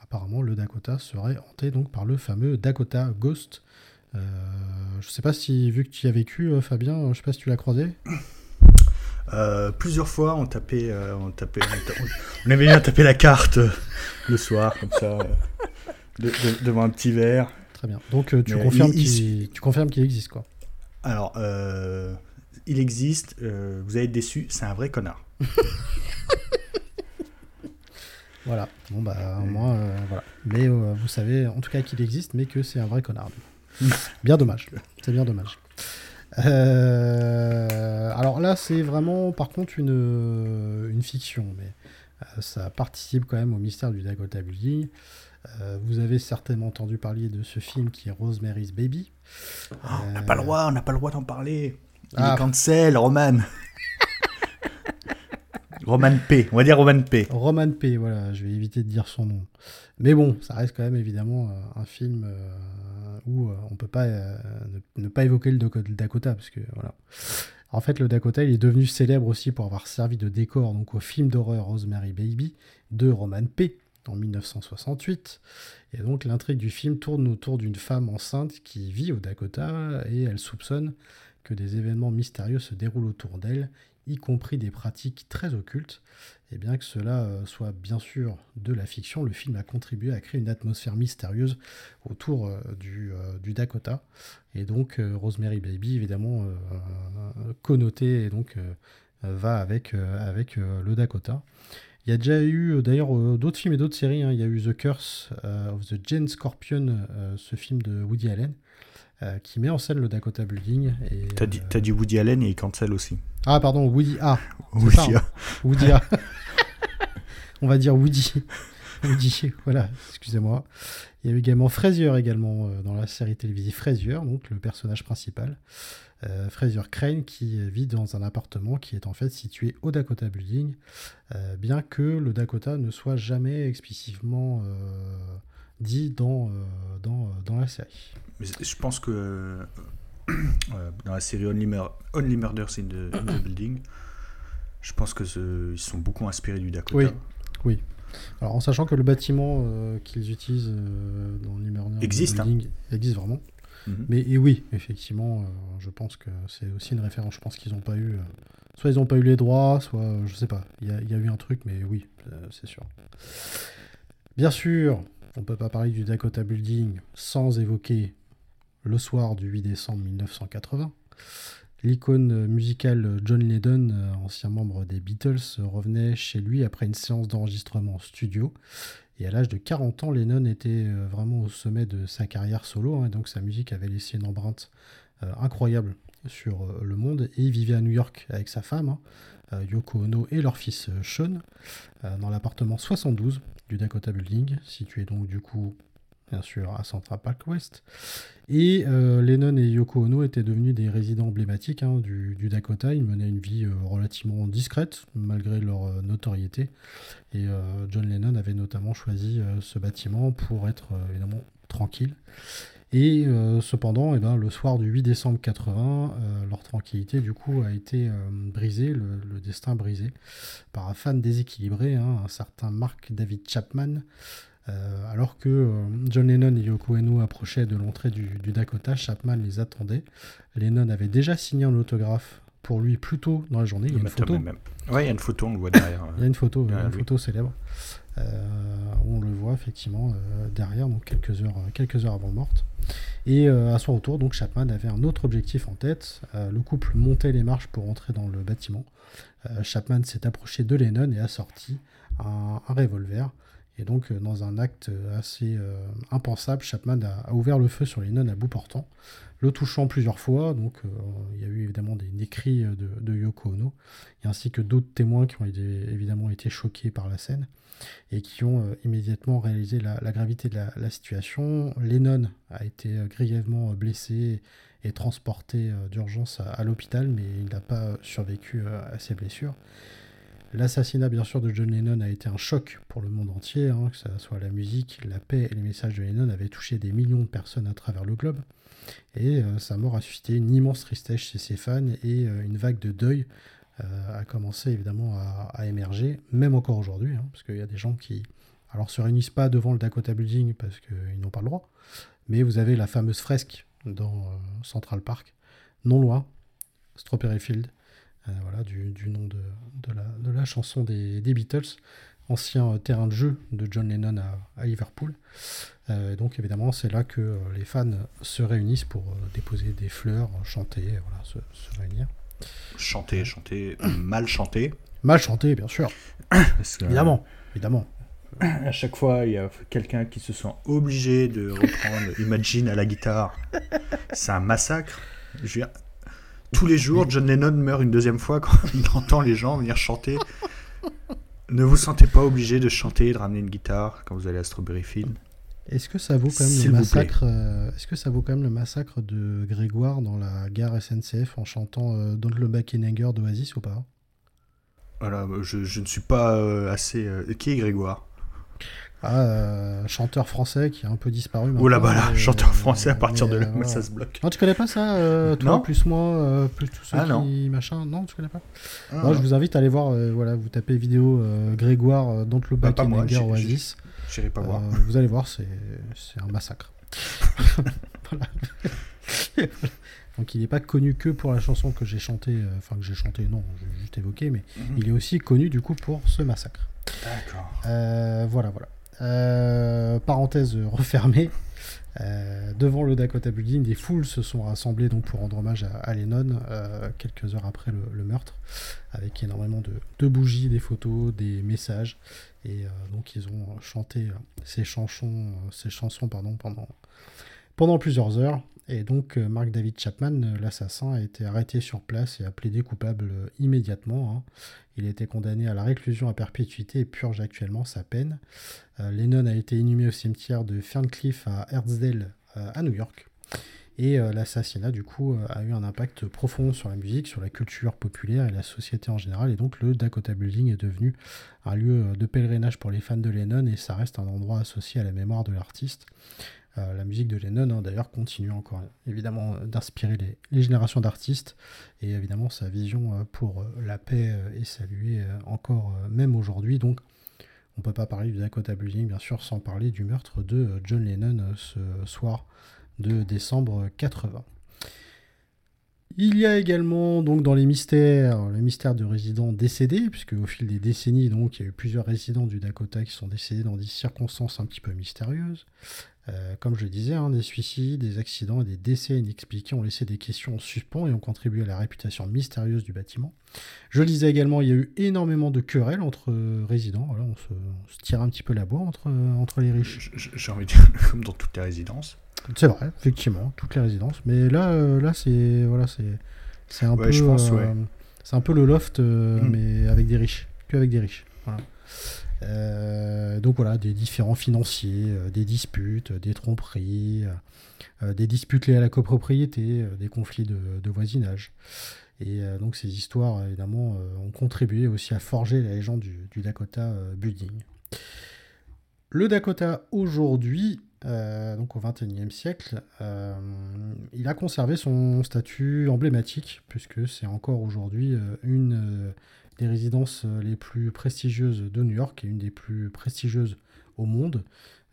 apparemment le Dakota serait hanté donc par le fameux Dakota Ghost je sais pas si, vu que tu y as vécu, euh, Fabien, je sais pas si tu l'as croisé. Euh, plusieurs fois, on tapait, on tapait, on, aimait bien taper la carte le soir, comme ça, devant un petit verre. Très bien. Donc tu, confirmes qu'il, tu confirmes qu'il existe, quoi. Alors, il existe. vous allez être déçus. C'est un vrai connard. (laughs) voilà. Bon bah moi, voilà. Mais vous savez, en tout cas qu'il existe, mais que c'est un vrai connard. (laughs) bien dommage. C'est bien dommage. Euh, alors là, c'est vraiment, par contre, une, une fiction, mais euh, ça participe quand même au mystère du Dakota Building. Euh, vous avez certainement entendu parler de ce film qui est Rosemary's Baby. Oh, on n'a pas le droit, on n'a pas le droit d'en parler. Il ah. est cancel, Roman. Roman P, on va dire Roman P. Roman P, voilà, je vais éviter de dire son nom. Mais bon, ça reste quand même évidemment un film où euh, on peut pas euh, ne, pas évoquer le Dakota parce voilà. En fait, le Dakota, il est devenu célèbre aussi pour avoir servi de décor au film d'horreur Rosemary Baby de Roman P en 1968. Et donc l'intrigue du film tourne autour d'une femme enceinte qui vit au Dakota et elle soupçonne que des événements mystérieux se déroulent autour d'elle, y compris des pratiques très occultes. Et bien que cela soit bien sûr de la fiction, le film a contribué à créer une atmosphère mystérieuse autour du, du, Dakota. Et donc Rosemary Baby, évidemment, connoté et donc va avec, le Dakota. Il y a déjà eu euh, d'ailleurs euh, d'autres films et d'autres séries. Hein. Il y a eu The Curse euh, of the Jane Scorpion, ce film de Woody Allen, qui met en scène le Dakota Building. T'as dit, dit, Woody Allen et cancel aussi. Ah pardon, Woody A. Woody A. Woody (laughs) A. On va dire Woody. Woody, voilà, excusez-moi. Il y a eu également Frazier également dans la série télévisée Frazier, donc le personnage principal. Euh, Fraser Crane qui vit dans un appartement qui est en fait situé au Dakota Building, euh, bien que le Dakota ne soit jamais explicitement euh, dit dans, dans, dans, la série. Mais je pense que (clears throat) dans la série Only, Murders in the, (clears throat) Building, je pense qu'ils sont beaucoup inspirés du Dakota. Oui, oui. Alors en sachant que le bâtiment qu'ils utilisent dans Only Murders in the hein. Building existe vraiment. Mhm. Mais et oui, effectivement, euh, je pense que c'est aussi une référence. Je pense qu'ils n'ont pas eu. Euh, soit ils n'ont pas eu les droits, soit euh, je sais pas. Il y, a eu un truc, mais oui, c'est sûr. Bien sûr, on peut pas parler du Dakota Building sans évoquer le soir du 8 décembre 1980. L'icône musicale John Lydon, ancien membre des Beatles, revenait chez lui après une séance d'enregistrement studio et à l'âge de 40 ans, Lennon était euh, vraiment au sommet de sa carrière solo, hein, donc sa musique avait laissé une empreinte euh, incroyable sur euh, le monde, et il vivait à New York avec sa femme, hein, Yoko Ono, et leur fils Sean, dans l'appartement 72 du Dakota Building, situé donc du coup bien sûr à Central Park West. Et euh, Lennon et Yoko Ono étaient devenus des résidents emblématiques hein, du, Dakota. Ils menaient une vie euh, relativement discrète malgré leur euh, notoriété. Et John Lennon avait notamment choisi ce bâtiment pour être évidemment tranquille. Et cependant, eh ben, le soir du 8 décembre 80, leur tranquillité du coup a été brisée, le, destin brisé, par un fan déséquilibré, hein, un certain Mark David Chapman, euh, alors que euh, John Lennon et Yoko Ono approchaient de l'entrée du, Dakota, Chapman les attendait. Lennon avait déjà signé un autographe pour lui plus tôt dans la journée. Il y a une photo. Oui, il y a une photo, on le voit derrière. il y a une photo, une photo célèbre. Euh, où on le voit effectivement derrière, donc quelques heures, quelques heures avant morte. Et à son retour, donc Chapman avait un autre objectif en tête. le couple montait les marches pour entrer dans le bâtiment. Chapman s'est approché de Lennon et a sorti un revolver. Et donc, euh, dans un acte assez euh, impensable, Chapman a, ouvert le feu sur Lennon à bout portant, le touchant plusieurs fois. Donc, euh, il y a eu évidemment des, cris de, Yoko Ono, ainsi que d'autres témoins qui ont évidemment été choqués par la scène et qui ont immédiatement réalisé la, gravité de la, situation. Lennon a été grièvement blessé et transporté d'urgence à l'hôpital, mais il n'a pas survécu à ses blessures. L'assassinat, bien sûr, de John Lennon a été un choc pour le monde entier, hein, que ce soit la musique, la paix et les messages de Lennon avaient touché des millions de personnes à travers le globe. Et euh, sa mort a suscité une immense tristesse chez ses fans et euh, une vague de deuil euh, a commencé évidemment à, émerger, même encore aujourd'hui, hein, parce qu'il y a des gens qui alors se réunissent pas devant le Dakota Building parce qu'ils n'ont pas le droit, mais vous avez la fameuse fresque dans Central Park, non loin, Strawberry Field, voilà, du, nom de, de, la, chanson des, Beatles, ancien euh, terrain de jeu de John Lennon à, Liverpool. Euh, donc évidemment, c'est là que les fans se réunissent pour déposer des fleurs, chanter, voilà, se, réunir. Chanter, chanter, (coughs) mal chanter. Mal chanter, bien sûr. évidemment, évidemment. (coughs) À chaque fois, il y a quelqu'un qui se sent obligé de reprendre Imagine à la guitare. C'est un massacre. Je tous les jours, John Lennon meurt une deuxième fois quand (laughs) il entend les gens venir chanter. ne vous sentez pas obligé de chanter, de ramener une guitare quand vous allez à Strawberry Field. Est-ce que ça vaut quand même le massacre euh, Est-ce que ça vaut quand même le massacre de Grégoire dans la gare SNCF en chantant euh, Don't Look Back in Anger d'Oasis ou pas? Voilà, je, je, ne suis pas euh, assez. qui est Grégoire? Ah, euh, chanteur français qui a un peu disparu. Oh là bas là, chanteur français à partir de là, moi ça se bloque. Non, tu connais pas ça euh, Toi, plus moi, euh, plus tous ceux ah, qui. Non. Machin? Non, tu connais pas? Ah, Moi, je vous invite à aller voir, voilà, vous tapez vidéo Grégoire, Don't Look Back in Anger Oasis. J'irai pas voir. Vous allez voir, c'est un massacre. (laughs) voilà. Donc il n'est pas connu que pour la chanson que j'ai chantée, enfin que j'ai chanté, non, j'ai juste évoqué, mais mhm. il est aussi connu du coup pour ce massacre. D'accord. voilà, voilà. Parenthèse refermée. Euh, devant le Dakota Building, des foules se sont rassemblées donc pour rendre hommage à, Lennon euh, quelques heures après le, meurtre, avec énormément de, bougies, des photos, des messages. Et euh, donc ils ont chanté ces chansons, pendant plusieurs heures. Et donc Mark David Chapman, l'assassin, a été arrêté sur place et a plaidé coupable immédiatement. Hein. Il a été condamné à la réclusion à perpétuité et purge actuellement sa peine. Euh, Lennon a été inhumé au cimetière de Ferncliff à Herzdale euh, à New York. Et euh, l'assassinat, du coup, a eu un impact profond sur la musique, sur la culture populaire et la société en général. Et donc, le Dakota Building est devenu un lieu de pèlerinage pour les fans de Lennon et ça reste un endroit associé à la mémoire de l'artiste. La musique de Lennon, hein, d'ailleurs, continue encore évidemment d'inspirer les, générations d'artistes et évidemment sa vision pour la paix est saluée encore même aujourd'hui. Donc, on peut pas parler du Dakota Building, bien sûr, sans parler du meurtre de euh, John Lennon euh, ce soir de décembre 80. Il y a également donc dans les mystères le mystère de résidents décédés, puisque au fil des décennies, donc, il y a eu plusieurs résidents du Dakota qui sont décédés dans des circonstances un petit peu mystérieuses. Euh, comme je le disais, hein, des suicides, des accidents et des décès inexpliqués ont laissé des questions en suspens et ont contribué à la réputation mystérieuse du bâtiment. Je le disais également, il y a eu énormément de querelles entre euh, résidents. on, se, tire un petit peu la bourre entre, euh, entre les riches. J'ai envie de dire, (laughs) comme dans toutes les résidences. C'est vrai, effectivement, toutes les résidences. Mais là, là c'est voilà, c'est un peu, c'est un peu le loft, mm. mais avec des riches, que avec des riches. Voilà. Euh, donc voilà, des différents financiers, euh, des disputes, des tromperies, euh, des disputes liées à la copropriété, des conflits de, voisinage. Et donc ces histoires, évidemment, ont contribué aussi à forger la légende du, Dakota Building. Le Dakota aujourd'hui, donc au XXIe siècle, il a conservé son statut emblématique, puisque c'est encore aujourd'hui une des résidences euh, les plus prestigieuses de New York et une des plus prestigieuses au monde.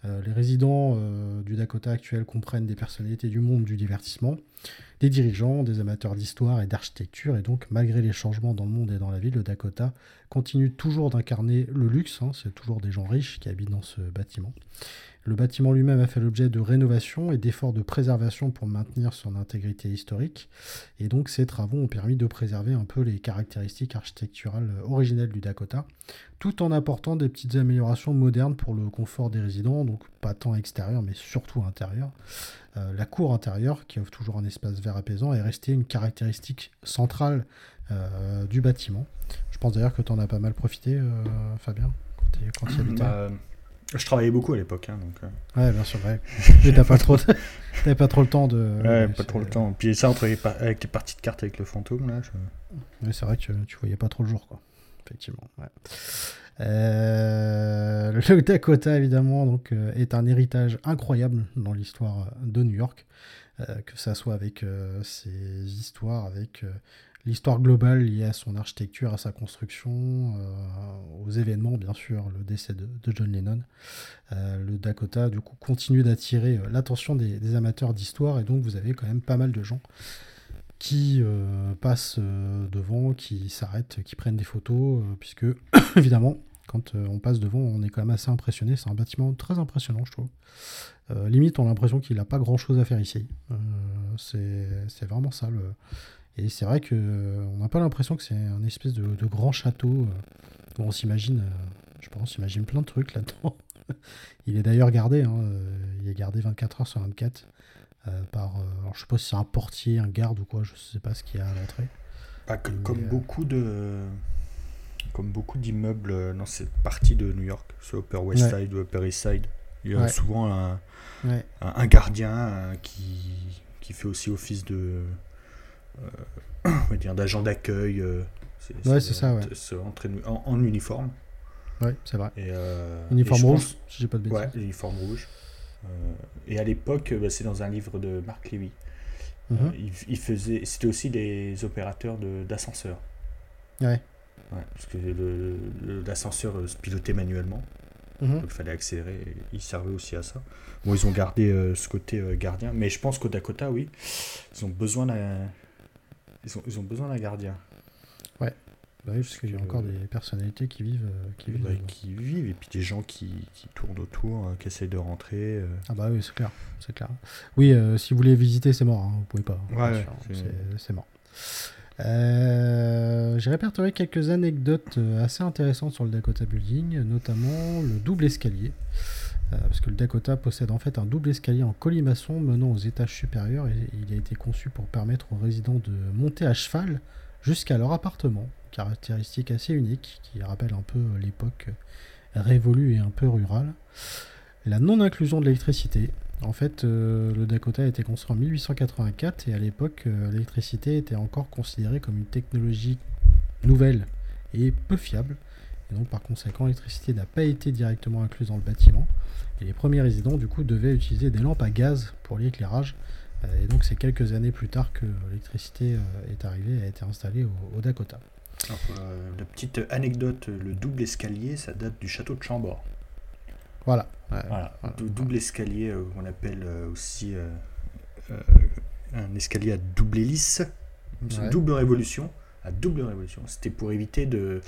Euh, les résidents euh, du Dakota actuel comprennent des personnalités du monde du divertissement, des dirigeants, des amateurs d'histoire et d'architecture, et donc malgré les changements dans le monde et dans la ville, le Dakota continue toujours d'incarner le luxe, hein. c'est toujours des gens riches qui habitent dans ce bâtiment. Le bâtiment lui-même a fait l'objet de rénovation et d'efforts de préservation pour maintenir son intégrité historique. Et donc ces travaux ont permis de préserver un peu les caractéristiques architecturales originelles du Dakota, tout en apportant des petites améliorations modernes pour le confort des résidents, donc pas tant extérieur mais surtout intérieur. Euh, la cour intérieure, qui offre toujours un espace vert apaisant, est restée une caractéristique centrale euh, du bâtiment. Je pense d'ailleurs que tu en as pas mal profité, euh, Fabien, quand tu y habitais. Bah, je travaillais beaucoup à l'époque, hein, donc. Euh. Ouais, bien sûr, ouais. (laughs) Mais t'as pas trop, pas trop le temps de. Ouais, pas trop le temps. Puis ça, entre les avec les parties de cartes avec le fantôme, là. Ouais, c'est vrai que tu voyais pas trop le jour, quoi. Effectivement. Ouais. Euh, le Dakota, évidemment, donc, euh, est un héritage incroyable dans l'histoire de New York. que ça soit avec ses histoires, avec l'histoire globale liée à son architecture, à sa construction, euh, aux événements, bien sûr, le décès de, John Lennon. Euh, le Dakota, du coup, continue d'attirer euh, l'attention des, amateurs d'histoire, et donc vous avez quand même pas mal de gens qui passent devant, qui s'arrêtent, qui prennent des photos, puisque, (coughs) évidemment, quand on passe devant, on est quand même assez impressionné. C'est un bâtiment très impressionnant, je trouve. limite, on a l'impression qu'il n'a pas grand-chose à faire ici. c'est vraiment ça le et c'est vrai qu'on euh, n'a pas l'impression que c'est un espèce de, grand château euh, où on s'imagine, euh, je pense, s'imagine plein de trucs là-dedans. (laughs) il est d'ailleurs gardé, hein, il est gardé 24 heures sur 24 par, alors je sais pas si c'est un portier, un garde ou quoi, je sais pas ce qu'il y a à l'entrée. Bah, comme beaucoup de, comme beaucoup d'immeubles dans cette partie de New York, soit Upper West Side ou Upper East Side, il y a souvent un, un, gardien qui, qui fait aussi office de euh, (coughs) on va dire d'agent d'accueil. Euh, ouais, c'est ça, ouais. En, en, uniforme. Ouais, c'est vrai. Et, euh, uniforme rouge, si j'ai pas de bêtises. Ouais, uniforme rouge. et à l'époque, bah, c'est dans un livre de Marc Lévy. Mhm. il, faisait, c'était aussi des opérateurs d'ascenseurs. ouais. ouais. Parce que l'ascenseur se pilotait manuellement. Mhm. Donc il fallait accélérer. Et ils servaient aussi à ça. Bon, ils ont gardé ce côté gardien. Mais je pense qu'au Dakota, oui, ils ont besoin d'un. Ils ont, ils ont besoin d'un gardien. Ouais. Bah oui, parce qu'il y a encore des personnalités qui vivent. Euh, qui, vivent bah, qui vivent, et puis des gens qui, qui tournent autour, euh, qui essayent de rentrer. Euh. Ah bah oui, c'est clair. C'est clair. Oui, si vous voulez visiter, c'est mort. Hein, vous pouvez pas. Ouais, c'est mort. J'ai répertorié quelques anecdotes assez intéressantes sur le Dakota Building, notamment le double escalier. Parce que le Dakota possède en fait un double escalier en colimaçon menant aux étages supérieurs et il a été conçu pour permettre aux résidents de monter à cheval jusqu'à leur appartement caractéristique assez unique qui rappelle un peu l'époque révolue et un peu rurale. La non-inclusion de l'électricité. En fait, euh, le Dakota a été construit en 1884 et à l'époque, euh, l'électricité était encore considérée comme une technologie nouvelle et peu fiable. Et donc, par conséquent, l'électricité n'a pas été directement incluse dans le bâtiment. Et les premiers résidents, du coup, devaient utiliser des lampes à gaz pour l'éclairage. Euh, et donc, c'est quelques années plus tard que l'électricité est arrivée et a été installée au Dakota. Euh, la petite anecdote, le double escalier, ça date du château de Chambord. Voilà. double escalier, euh, on appelle euh, aussi un escalier à double hélice. une double révolution. À double révolution. C'était pour éviter de.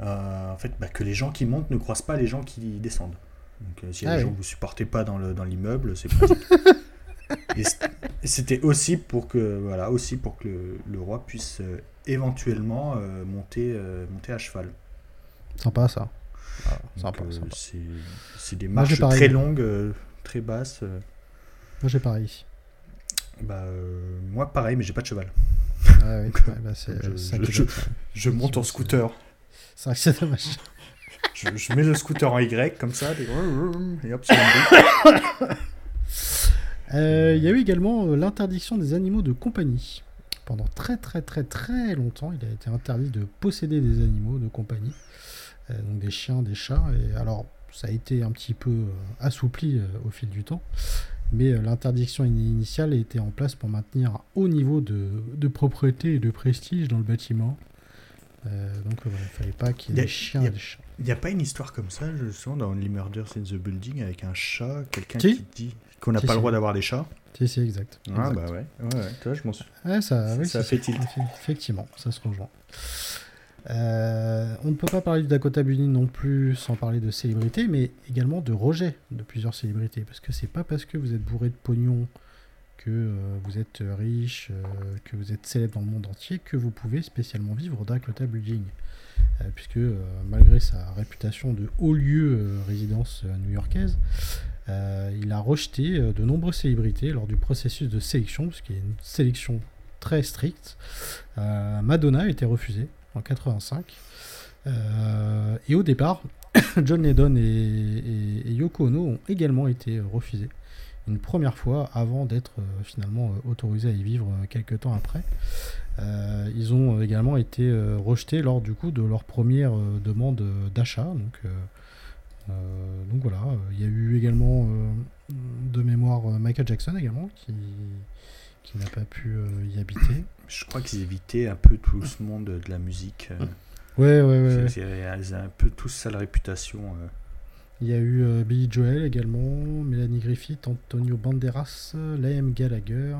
En fait, bah, que les gens qui montent ne croisent pas les gens qui descendent. Donc, si ah les gens ne vous supportez pas dans l'immeuble, dans c'est pratique. (laughs) et c'était aussi pour que voilà aussi pour que le roi puisse éventuellement euh, monter, euh, monter à cheval. Sympa ça. Ah, euh, c'est des marches très longues, très basses. Moi j'ai pareil. Bah, moi pareil, mais j'ai pas de cheval. Ah oui, bah, je, je, monte en scooter. C'est vrai que c'est dommage. (laughs) je, mets le scooter en Y comme ça, et hop, Il y a eu également l'interdiction des animaux de compagnie pendant très très très très longtemps, il a été interdit de posséder des animaux de compagnie, euh, donc des chiens, des chats. Et alors, ça a été un petit peu euh, assoupli euh, au fil du temps, mais l'interdiction initiale était en place pour maintenir un haut niveau de, propreté et de prestige dans le bâtiment. Donc il ne fallait pas qu'il y ait des chiens et des chats. Il n'y a pas une histoire comme ça, je sens, dans Only Murders in the Building, avec un chat, quelqu'un qui dit qu'on n'a pas le droit d'avoir des chats? Si, si, exact. Ah, bah ouais. ouais, ouais. Toi, je m'en suis. Ça, oui, ça fait tilt. Effectivement, ça se rejoint. Euh, on ne peut pas parler du Dakota Building non plus sans parler de célébrités, mais également de rejet de plusieurs célébrités. Parce que c'est pas parce que vous êtes bourré de pognon, que euh, vous êtes riche, euh, que vous êtes célèbre dans le monde entier, que vous pouvez spécialement vivre au Dakota Building. puisque malgré sa réputation de haut lieu résidence new-yorkaise, euh, il a rejeté euh, de nombreuses célébrités lors du processus de sélection, puisqu'il y a une sélection très stricte. Euh, Madonna a été refusée en 85. et au départ, (coughs) John Lennon et, Yoko Ono ont également été refusés une première fois avant d'être finalement autorisés à y vivre quelques temps après. ils ont également été rejetés lors du coup de leur première demande d'achat. Donc euh, donc voilà, il y a eu également euh, de mémoire euh, Michael Jackson également qui, qui n'a pas pu y habiter. Je crois qu'ils évitaient un peu tout ce monde de la musique. Ouais, ouais, ouais. Ils ont un peu tous sale réputation. Il y a eu Billy Joel également, Melanie Griffith, Antonio Banderas, Liam Gallagher,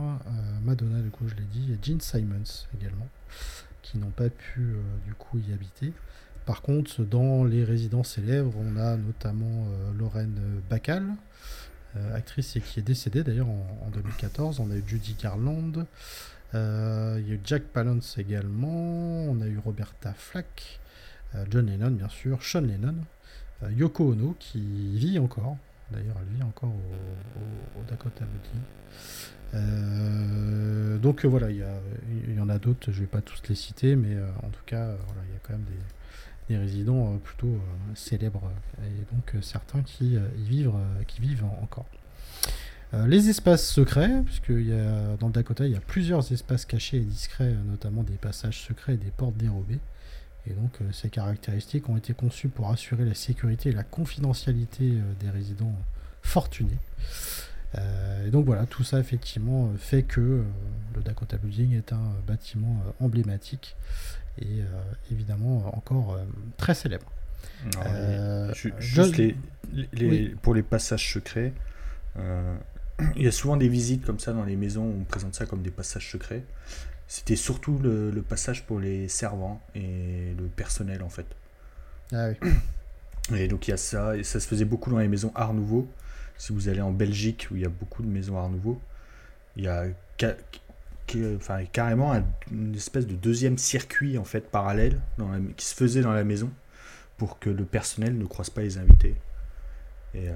Madonna, du coup, je l'ai dit, et Gene Simons également, qui n'ont pas pu du coup y habiter. Par contre, dans les résidences célèbres, on a notamment euh, Lorraine Bacall, euh, actrice et qui est décédée d'ailleurs en, 2014. On a eu Judy Garland, euh, il y a eu Jack Palance également, on a eu Roberta Flack, John Lennon bien sûr, Sean Lennon, Yoko Ono qui vit encore, d'ailleurs elle vit encore au, Dakota donc voilà, il y, en a d'autres, je ne vais pas tous les citer, mais en tout cas, il y a quand même des, résidents euh, plutôt euh, célèbres et donc euh, certains qui y vivent, encore. les espaces secrets, puisque dans le Dakota, il y a plusieurs espaces cachés et discrets, notamment des passages secrets et des portes dérobées. Et donc ces caractéristiques ont été conçues pour assurer la sécurité et la confidentialité des résidents fortunés. et donc voilà, tout ça effectivement fait que le Dakota Building est un bâtiment emblématique et euh, évidemment encore euh, très célèbre. juste les, pour les passages secrets, (clears throat) il y a souvent des visites comme ça dans les maisons où on présente ça comme des passages secrets. C'était surtout le, passage pour les servants et le personnel en fait. Ah oui. (clears throat) Et donc il y a ça, et ça se faisait beaucoup dans les maisons Art Nouveau. Si vous allez en Belgique où il y a beaucoup de maisons Art Nouveau, il y a enfin, carrément une espèce de deuxième circuit en fait parallèle qui se faisait dans la maison pour que le personnel ne croise pas les invités. Et, euh,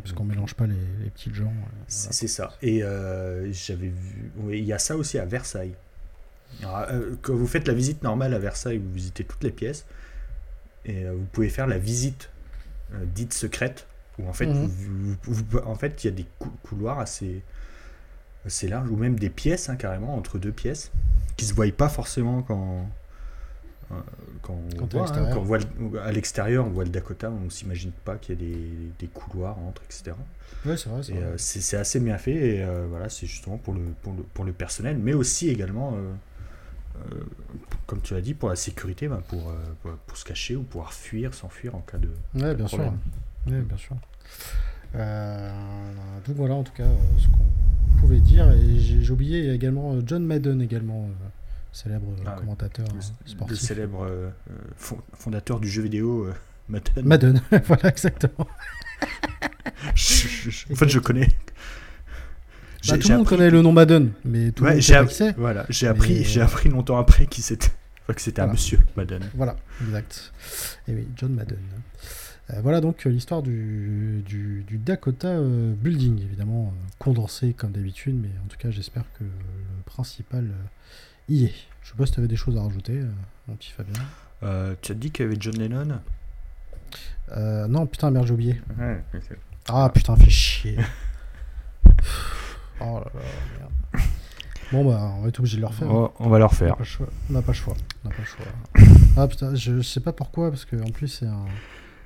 parce qu'on mélange pas les, petits gens. Euh, c'est ça. Et euh, j'avais vu. Il y a ça aussi à Versailles. quand vous faites la visite normale à Versailles, vous visitez toutes les pièces. Et vous pouvez faire la visite dite secrète. Où en fait, mhm. en fait, il y a des couloirs assez, assez larges, ou même des pièces, hein, carrément, entre deux pièces, qui se voient pas forcément quand, quand, on, voit, à l'extérieur, on voit le Dakota, on ne s'imagine pas qu'il y a des, des, couloirs entre, etc. Ouais, c'est vrai. Euh, c'est assez bien fait, et euh, voilà, c'est justement pour le, pour, le, pour le personnel, mais aussi également, euh, comme tu as dit, pour la sécurité, ben, pour, pour, se cacher ou pouvoir fuir, s'enfuir en cas de. Ouais, bien sûr. Ouais, bien sûr. donc voilà, en tout cas, ce qu'on pouvait dire, et j'ai oublié également John Madden également célèbre ah commentateur le, sportif. Le célèbre euh, fondateur du jeu vidéo euh, Madden. Madden, (laughs) voilà, exactement. en fait, je connais. Bah, tout le monde connaît le nom Madden, mais tout le monde sait Voilà, j'ai appris, j'ai appris longtemps après qui c'était. que c'était un monsieur Madden. Voilà, exact. Et oui, John Madden. Euh, voilà donc l'histoire du, du, Dakota Building, évidemment condensé comme d'habitude, mais en tout cas j'espère que le principal je sais pas si tu avais des choses à rajouter, euh, mon petit Fabien. Euh, tu as dit qu'il y avait John Lennon? Euh, Non, putain, merde, j'ai oublié. ah putain, fais chier. (laughs) oh là là, merde. Bon, bah, on va être obligé de le refaire. On va, le refaire. On n'a pas le choix. On n'a pas le choix. (laughs) ah putain, je, sais pas pourquoi, parce qu'en plus, c'est un.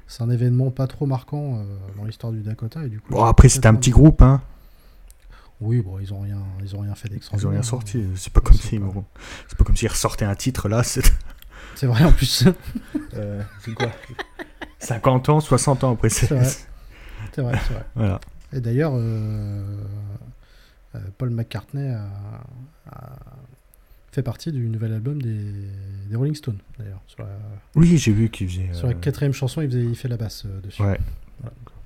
C'est un événement pas trop marquant dans l'histoire du Dakota et du coup. Bon après c'était un petit groupe hein. Oui, bon, ils ont rien, ils ont rien fait d'extraordinaire. Ils ont rien sorti. C'est pas comme si, c'est pas comme s'ils ressortaient un titre là. C'est (laughs) vrai en plus. (laughs) euh, c'est quoi? 50 ans, 60 ans après. C'est (laughs) vrai. C'est vrai, vrai. Voilà. Et d'ailleurs, euh, euh, Paul McCartney a, fait partie du nouvel album des, des Rolling Stones. D'ailleurs, oui, j'ai vu qu'il faisait. Sur la euh, quatrième chanson, il, faisait, il fait la basse dessus. Ouais.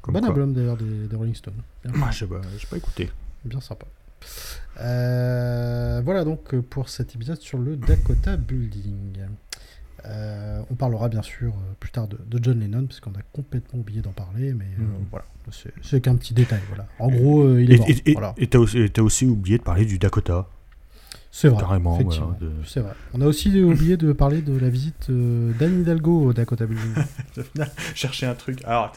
Bon album d'ailleurs des, des, Rolling Stones. Moi, je pas, pas écouté bien sympa. Euh, voilà donc pour cet épisode sur le Dakota Building. Euh, on parlera bien sûr euh, plus tard de, John Lennon, parce qu'on a complètement oublié d'en parler, mais mm. voilà, c'est qu'un petit détail. Voilà. En gros, il est mort. Et tu as, aussi oublié de parler du Dakota. C'est vrai. Carrément. C'est vrai. On a aussi oublié de parler de la visite d'Anne Hidalgo au Dakota Building. (laughs) Chercher un truc. Alors,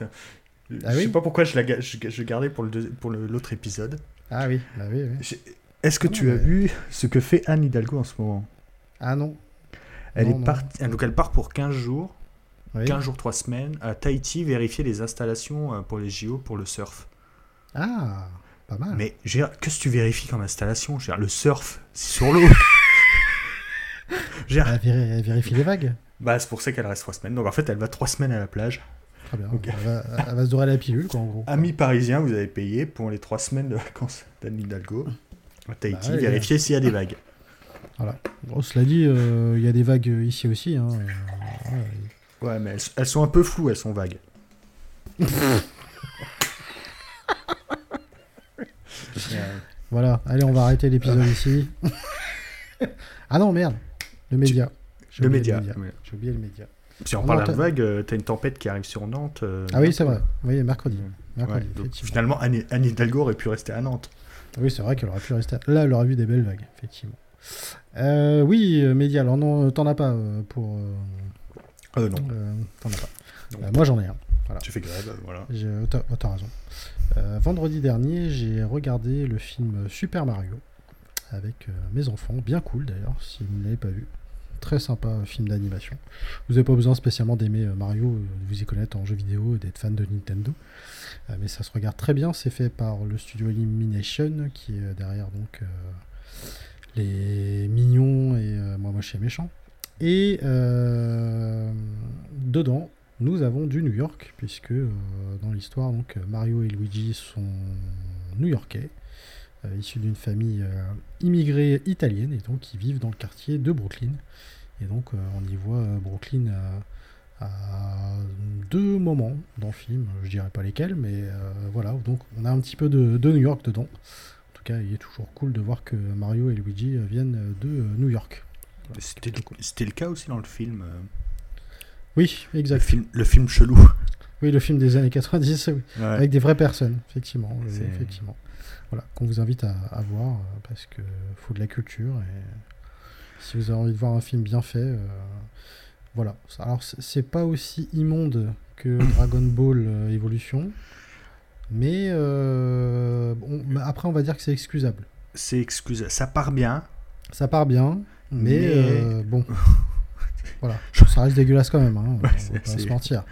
ah je sais pas pourquoi je, la, je, gardais pour l'autre pour épisode. Ah oui, bah oui, oui. Est-ce que ah tu as vu ce que fait Anne Hidalgo en ce moment? Ah non. Elle est partie. Donc elle part pour 15 jours, 15 jours, 3 semaines, à Tahiti, vérifier les installations euh, pour les JO pour le surf. Ah, pas mal. Mais qu'est-ce que tu vérifies comme installation? Le surf, c'est sur l'eau. (laughs) elle vérifie les vagues. Bah, c'est pour ça qu'elle reste 3 semaines. Donc en fait, elle va 3 semaines à la plage. Elle, va, se dorer la pilule, quoi, en gros. Amis parisiens, vous avez payé pour les trois semaines de vacances d'Anne Hidalgo à Tahiti, bah vérifier s'il y a des vagues. Voilà. Bon, cela dit, euh, il y a des vagues ici aussi. Hein, ouais, mais elles, sont un peu floues, elles sont vagues. (laughs) voilà, allez, on va arrêter l'épisode ici. (laughs) ah non, merde, le média. Le média. J'ai oublié le média. Si on, parle de vague, euh, tu as une tempête qui arrive sur Nantes. Euh, ah oui, c'est vrai. Oui, mercredi. finalement, Anne, Hidalgo aurait pu rester à Nantes. Oui, c'est vrai qu'elle aurait pu rester. Là, elle aurait vu des belles vagues, effectivement. Euh, oui, Média, alors non, t'en as pas pour. Euh, non. t'en as pas. moi, j'en ai un. Voilà. Tu fais grève, voilà. T'as raison. vendredi dernier, j'ai regardé le film Super Mario avec mes enfants. Bien cool d'ailleurs, si vous ne l'avez pas vu très sympa film d'animation. Vous n'avez pas besoin spécialement d'aimer euh, Mario, euh, de vous y connaître en jeu vidéo et d'être fan de Nintendo. Euh, mais ça se regarde très bien. C'est fait par le studio Illumination qui est derrière donc les mignons et moi moi chez méchant. Et dedans, nous avons du New York, puisque euh, dans l'histoire, donc Mario et Luigi sont new-yorkais, euh, issus d'une famille euh, immigrée italienne, et donc qui vivent dans le quartier de Brooklyn. Et donc on y voit Brooklyn à, deux moments dans le film, je dirais pas lesquels, mais voilà, donc on a un petit peu de, de, New York dedans. En tout cas, il est toujours cool de voir que Mario et Luigi viennent de New York. C'était le cas aussi dans le film. Oui, exact. Le film, le film chelou. Oui, le film des années 90, avec des vraies personnes, effectivement. effectivement. Voilà, qu'on vous invite à, voir, euh, parce qu'il faut de la culture. Et si vous avez envie de voir un film bien fait, euh, voilà. Alors, c'est pas aussi immonde que (coughs) Dragon Ball euh, Evolution, mais après, on va dire que c'est excusable. C'est excusable. Ça part bien. Ça part bien, mais, bon. (laughs) voilà, ça reste dégueulasse quand même. Hein. on va pas se mentir.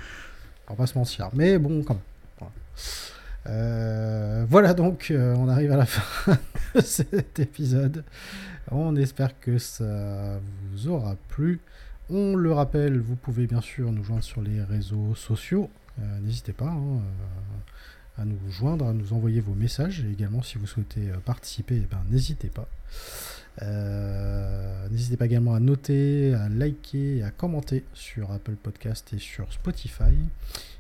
On va pas se mentir. Mais bon, quand même. Euh, voilà donc, euh, on arrive à la (laughs) fin de cet épisode. On espère que ça vous aura plu. On le rappelle, vous pouvez bien sûr nous joindre sur les réseaux sociaux. Euh, n'hésitez pas hein, à nous joindre, à nous envoyer vos messages. Et également, si vous souhaitez participer, eh ben, n'hésitez pas. N'hésitez pas également à noter, à liker à commenter sur Apple Podcast et sur Spotify.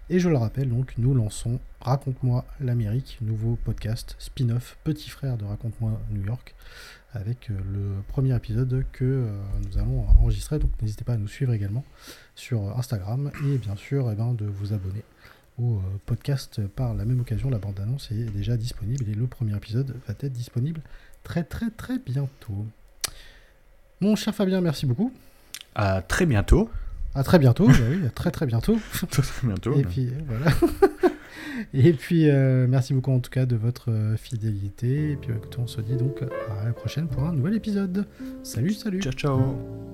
Et je le rappelle, donc, nous lançons Raconte-moi l'Amérique, nouveau podcast spin-off, petit frère de Raconte-moi New York, avec euh, le premier épisode que euh, nous allons enregistrer. Donc n'hésitez pas à nous suivre également sur Instagram et bien sûr eh ben, de vous abonner au euh, podcast par la même occasion. La bande-annonce est déjà disponible et le premier épisode va être disponible très très très bientôt. Mon cher Fabien, merci beaucoup. À très bientôt. À très bientôt, bah oui, à très très bientôt. (laughs) très bientôt. Et puis euh, voilà. (laughs) et puis euh, merci beaucoup en tout cas de votre euh, fidélité. Et puis écoutez, on se dit donc à la prochaine pour un nouvel épisode. Salut, salut. Ciao, ciao.